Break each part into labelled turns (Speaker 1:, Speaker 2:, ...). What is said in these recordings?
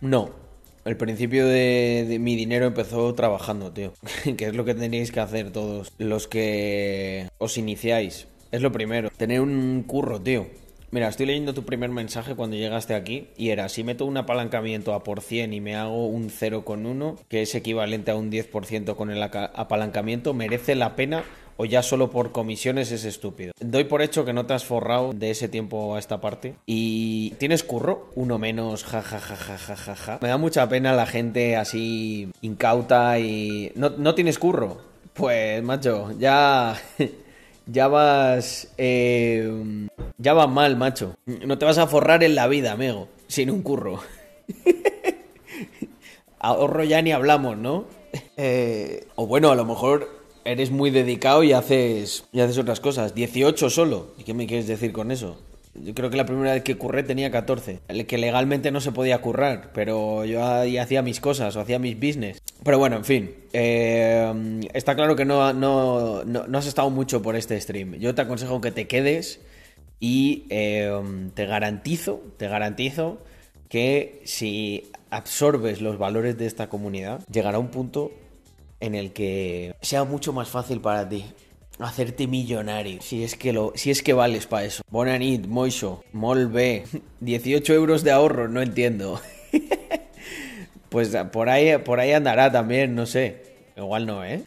Speaker 1: No. El principio de, de mi dinero empezó trabajando, tío. que es lo que tenéis que hacer todos los que os iniciáis. Es lo primero. Tener un curro, tío. Mira, estoy leyendo tu primer mensaje cuando llegaste aquí y era, si meto un apalancamiento a por 100 y me hago un 0,1, que es equivalente a un 10% con el apalancamiento, ¿merece la pena o ya solo por comisiones es estúpido? Doy por hecho que no te has forrado de ese tiempo a esta parte y tienes curro, uno menos, ja ja ja ja ja ja ja. Me da mucha pena la gente así incauta y... ¿No, no tienes curro? Pues, macho, ya... Ya vas. eh, ya vas mal, macho. No te vas a forrar en la vida, amigo. Sin un curro. Ahorro ya ni hablamos, ¿no? Eh, o bueno, a lo mejor eres muy dedicado y haces, y haces otras cosas. 18 solo. ¿Y qué me quieres decir con eso? Yo creo que la primera vez que curré tenía 14. El que legalmente no se podía currar, pero yo ahí hacía mis cosas o hacía mis business. Pero bueno, en fin. eh, está claro que no, no, no, no has estado mucho por este stream. Yo te aconsejo que te quedes y eh, te garantizo, te garantizo que si absorbes los valores de esta comunidad, llegará un punto en el que sea mucho más fácil para ti hacerte millonario. Si es que lo, si es que vales para eso. Bonanit, Moisho, Molbe, 18 euros de ahorro, no entiendo. pues por ahí, por ahí andará también, no sé. Igual no, ¿eh?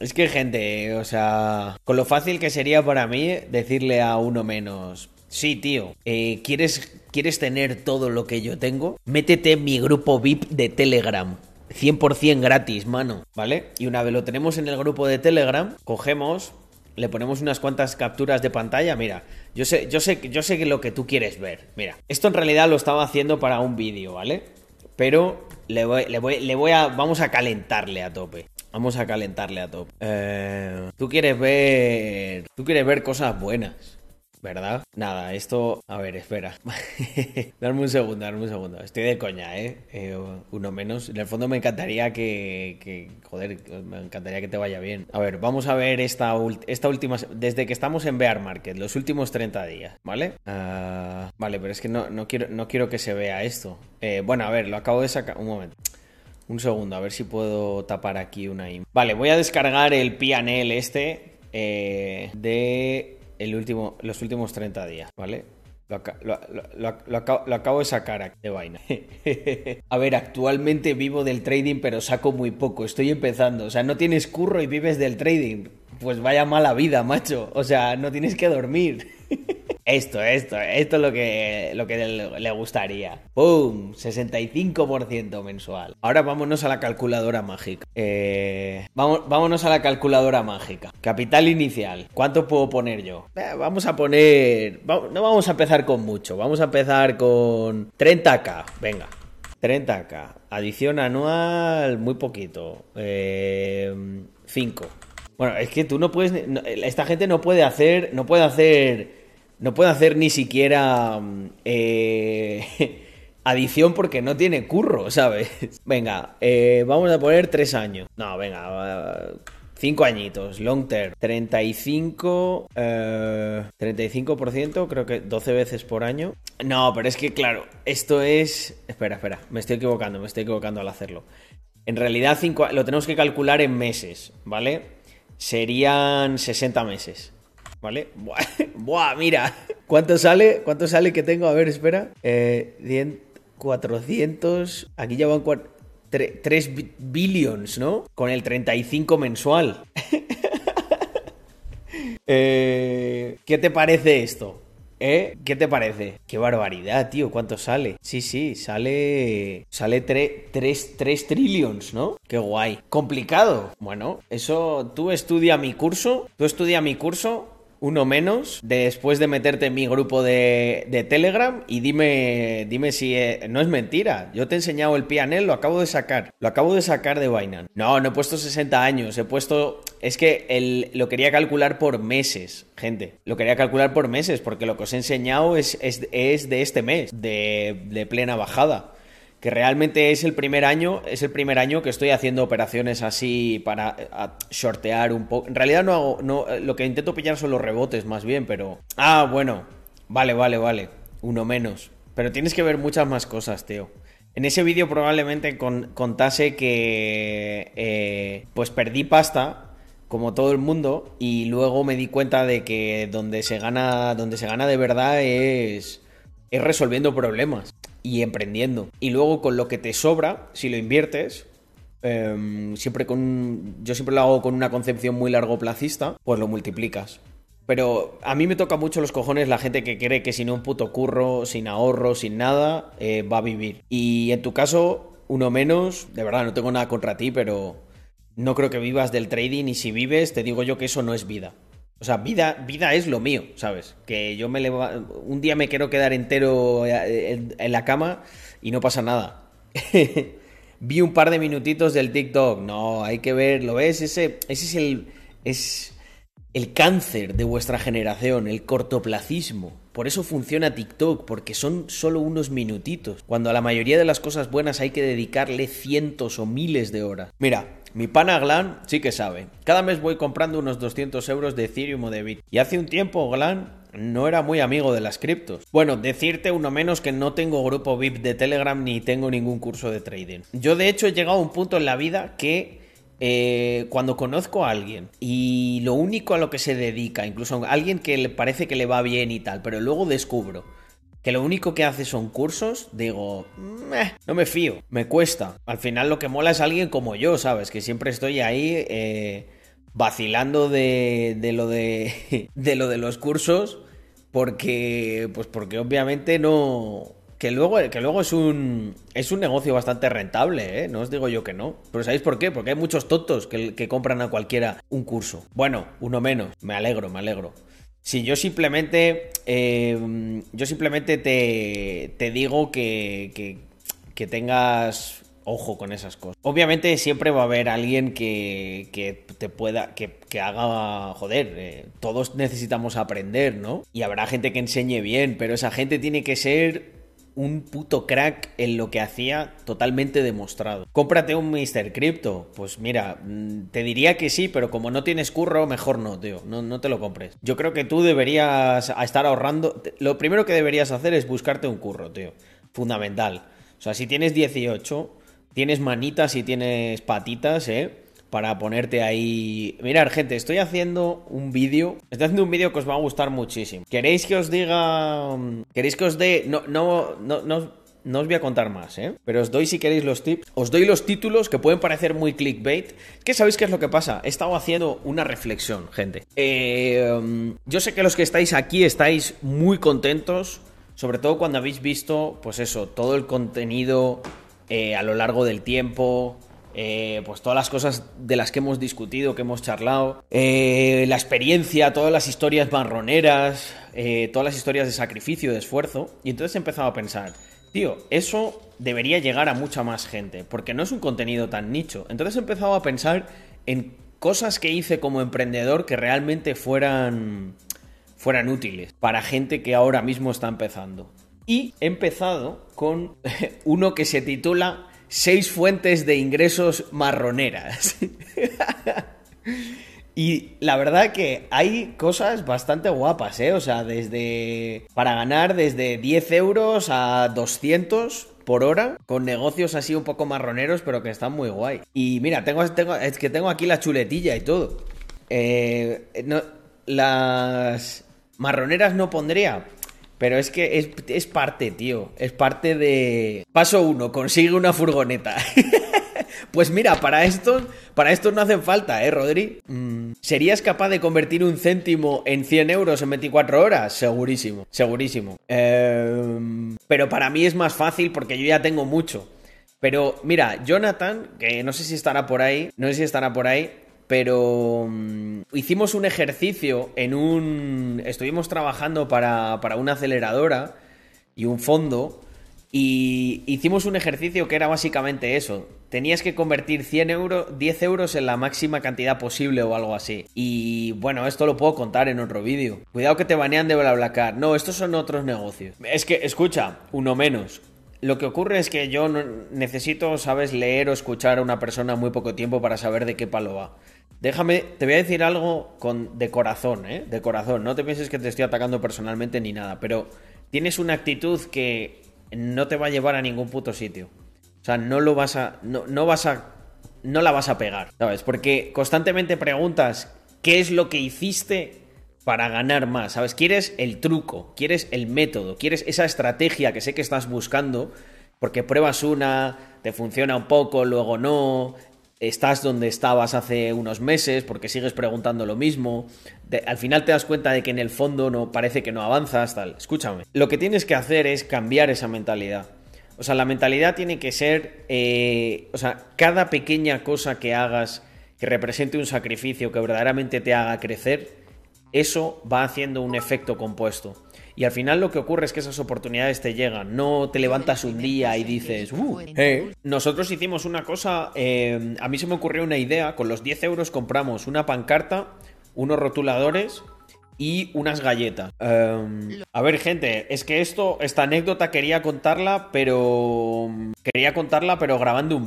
Speaker 1: Es que gente, o sea, con lo fácil que sería para mí decirle a uno menos, sí, tío, eh, ¿quieres, ¿quieres tener todo lo que yo tengo? Métete en mi grupo VIP de Telegram. 100% gratis, mano, ¿vale? Y una vez lo tenemos en el grupo de Telegram, cogemos, le ponemos unas cuantas capturas de pantalla, mira, yo sé, yo sé, yo sé que lo que tú quieres ver, mira, esto en realidad lo estaba haciendo para un vídeo, ¿vale? Pero le voy, le voy, le voy a, vamos a calentarle a tope. Vamos a calentarle a tope. Eh, tú quieres ver, tú quieres ver cosas buenas. ¿Verdad? Nada, esto... A ver, espera. darme un segundo, darme un segundo. Estoy de coña, ¿eh? Eh, Uno menos. En el fondo me encantaría que, Joder, me encantaría que te vaya bien. A ver, vamos a ver esta, esta última... Desde que estamos en Bear Market, los últimos 30 días, ¿vale? Ah, vale, pero es que no, quiero, no quiero que se vea esto. Eh, bueno, a ver, lo acabo de sacar... Un momento. Un segundo, a ver si puedo tapar aquí una Vale, voy a descargar el PNL este eh, de el último, los últimos 30 días, ¿vale? Lo, lo- lo- acabo, lo acabo de sacar de vaina. a ver, actualmente vivo del trading, pero saco muy poco. Estoy empezando. O sea, no tienes curro y vives del trading. Pues vaya mala vida, macho. O sea, no tienes que dormir. Esto, esto, esto es lo que, lo que le, gustaría. ¡Pum! 65% mensual. Ahora vámonos a la calculadora mágica. Eh, vámonos a la calculadora mágica. Capital inicial. ¿Cuánto puedo poner yo? Eh, vamos a poner... no vamos a empezar con mucho. Vamos a empezar con 30k. Venga. 30k. Adición anual, muy poquito. 5. Bueno, es que tú no puedes. esta gente no puede hacer. No puede hacer. No puede hacer ni siquiera. mm, eh, adición porque no tiene curro, ¿sabes? Venga, eh, vamos a poner 3 años. No, venga. 5 añitos, long term. 35. eh, 35%, creo que 12 veces por año. No, pero es que, claro, esto es. Espera, espera, me estoy equivocando, me estoy equivocando al hacerlo. En realidad cinco- lo tenemos que calcular en meses, ¿vale? Serían 60 meses, ¿vale? Buah, mira. ¿Cuánto sale? ¿Cuánto sale que tengo? A ver, espera. Eh, 100, 400... Aquí ya van 3 billions, ¿no? Con el 35 mensual. Eh, ¿Qué te parece esto? ¿Eh? ¿Qué te parece? Qué barbaridad, tío. ¿Cuánto sale? Sí, sí, sale. Sale 3 trillions, ¿no? Qué guay. ¿Complicado? Bueno, eso. Tú estudia mi curso. Tú estudia mi curso. Uno menos, después de meterte en mi grupo de, de Telegram y dime, dime si eh, no es mentira. Yo te he enseñado el PNL, lo acabo de sacar. Lo acabo de sacar de Binance. No, no he puesto 60 años, he puesto... Es que el, lo quería calcular por meses, gente. Lo quería calcular por meses, porque lo que os he enseñado es, es, es de este mes, de, de plena bajada que realmente es el primer año, es el primer año que estoy haciendo operaciones así para a- shortear un poco. En realidad no hago, no, eh, lo que intento pillar son los rebotes más bien, pero ah, bueno. Vale, vale, vale. Uno menos. Pero tienes que ver muchas más cosas, tío. En ese vídeo probablemente contase que eh, pues perdí pasta como todo el mundo y luego me di cuenta de que donde se gana donde se gana de verdad es es resolviendo problemas y emprendiendo y luego con lo que te sobra si lo inviertes em, siempre con yo siempre lo hago con una concepción muy largo placista pues lo multiplicas pero a mí me toca mucho los cojones la gente que cree que sin un puto curro, sin ahorro, sin nada, eh, va a vivir. Y en tu caso, uno menos, de verdad, no tengo nada contra ti, pero no creo que vivas del trading y si vives, te digo yo que eso no es vida. O sea, vida, vida es lo mío, ¿sabes? Que yo me un día me quiero quedar entero eh, en, la cama y no pasa nada. Vi un par de minutitos del TikTok. No, hay que ver, ¿lo ves? Ese, ese es el. Es el cáncer de vuestra generación, el cortoplacismo. Por eso funciona TikTok, porque son solo unos minutitos, cuando a la mayoría de las cosas buenas hay que dedicarle cientos o miles de horas. Mira, mi pana Glan sí que sabe. Cada mes voy comprando unos 200 euros de Ethereum o de Bit. Y hace un tiempo Glan no era muy amigo de las criptos. Bueno, decirte uno menos que no tengo grupo VIP de Telegram ni tengo ningún curso de trading. Yo de hecho he llegado a un punto en la vida que eh, cuando conozco a alguien y lo único a lo que se dedica, incluso a alguien que le parece que le va bien y tal, pero luego descubro que lo único que hace son cursos, digo, no me fío, me cuesta. Al final lo que mola es alguien como yo, ¿sabes? Que siempre estoy ahí eh, vacilando de, de, lo de, de lo de los cursos, porque, pues porque obviamente no, que luego, que luego es un es un negocio bastante rentable, ¿eh? No os digo yo que no. Pero ¿sabéis por qué? Porque hay muchos tontos que, que compran a cualquiera un curso. Bueno, uno menos. Me alegro, me alegro. Si yo simplemente. Eh, yo simplemente te, te digo que, que, que, tengas ojo con esas cosas. Obviamente siempre va a haber alguien que, que te pueda. que, que haga. Joder, eh, todos necesitamos aprender, ¿no? Y habrá gente que enseñe bien, pero esa gente tiene que ser un puto crack en lo que hacía totalmente demostrado. Cómprate un Mr. Crypto. Pues mira, mm, te diría que sí, pero como no tienes curro, mejor no, tío. No, no te lo compres. Yo creo que tú deberías estar ahorrando. Lo primero que deberías hacer es buscarte un curro, tío. Fundamental. O sea, si tienes 18, tienes manitas y tienes patitas, ¿eh? Para ponerte ahí. Mirad, gente, estoy haciendo un vídeo. Estoy haciendo un vídeo que os va a gustar muchísimo. ¿Queréis que os diga. ¿Queréis que os dé.? No, no, no, no. No os voy a contar más, ¿eh? Pero os doy si queréis los tips. Os doy los títulos que pueden parecer muy clickbait. ¿Qué sabéis qué es lo que pasa? He estado haciendo una reflexión, gente. Eh, yo sé que los que estáis aquí estáis muy contentos. Sobre todo cuando habéis visto, pues eso, todo el contenido eh, a lo largo del tiempo. Eh, pues todas las cosas de las que hemos discutido, que hemos charlado, eh, la experiencia, todas las historias marroneras, eh, todas las historias de sacrificio, de esfuerzo. Y entonces he empezado a pensar, tío, eso debería llegar a mucha más gente, porque no es un contenido tan nicho. Entonces he empezado a pensar en cosas que hice como emprendedor que realmente fueran, fueran útiles para gente que ahora mismo está empezando. Y he empezado con uno que se titula seis fuentes de ingresos marroneras. y la verdad que hay cosas bastante guapas, ¿eh? O sea, desde... Para ganar desde 10 euros a 200 por hora, con negocios así un poco marroneros, pero que están muy guay. Y mira, tengo, tengo es que tengo aquí la chuletilla y todo. Eh, las marroneras no pondría, pero es que es, parte, tío. Es parte de. Paso uno, consigue una furgoneta. pues mira, para esto, para esto no hacen falta, ¿eh, Rodri? Mm, ¿Serías capaz de convertir un céntimo en 100 euros en 24 horas? Segurísimo, segurísimo. Em, pero para mí es más fácil porque yo ya tengo mucho. Pero mira, Jonathan, que no sé si estará por ahí, no sé si estará por ahí, pero mm, hicimos un ejercicio en un... Estuvimos trabajando para, para una aceleradora y un fondo y hicimos un ejercicio que era básicamente eso. Tenías que convertir 100 euros, 10 euros en la máxima cantidad posible o algo así. Y bueno, esto lo puedo contar en otro vídeo. Cuidado que te banean de BlaBlaCar. No, estos son otros negocios. Es que, escucha, uno menos. Lo que ocurre es que yo necesito, sabes, leer o escuchar a una persona muy poco tiempo para saber de qué palo va. Déjame, te voy a decir algo con, de corazón, ¿eh? De corazón. No te pienses que te estoy atacando personalmente ni nada, pero tienes una actitud que no te va a llevar a ningún puto sitio. sea, no lo vas a. No, no vas a. No la vas a pegar, ¿sabes? Porque constantemente preguntas qué es lo que hiciste para ganar más, ¿sabes? Quieres el truco, quieres el método, quieres esa estrategia que sé que estás buscando, porque pruebas una, te funciona un poco, luego no, estás donde estabas hace unos meses porque sigues preguntando lo mismo. al final te das cuenta de que en el fondo no parece que no avanzas, tal. Escúchame. Lo que tienes que hacer es cambiar esa mentalidad. O sea, la mentalidad tiene que ser, eh, o sea, cada pequeña cosa que hagas que represente un sacrificio que verdaderamente te haga crecer, eso va haciendo un efecto compuesto. Y al final lo que ocurre es que esas oportunidades te llegan. No te levantas un día y dices, uh, eh". Nosotros hicimos una cosa, eh, a mí se me ocurrió una idea, con los 10 euros compramos una pancarta, unos rotuladores y unas galletas. Em, a ver, gente, es que esto, esta anécdota quería contarla, pero quería contarla, pero grabando un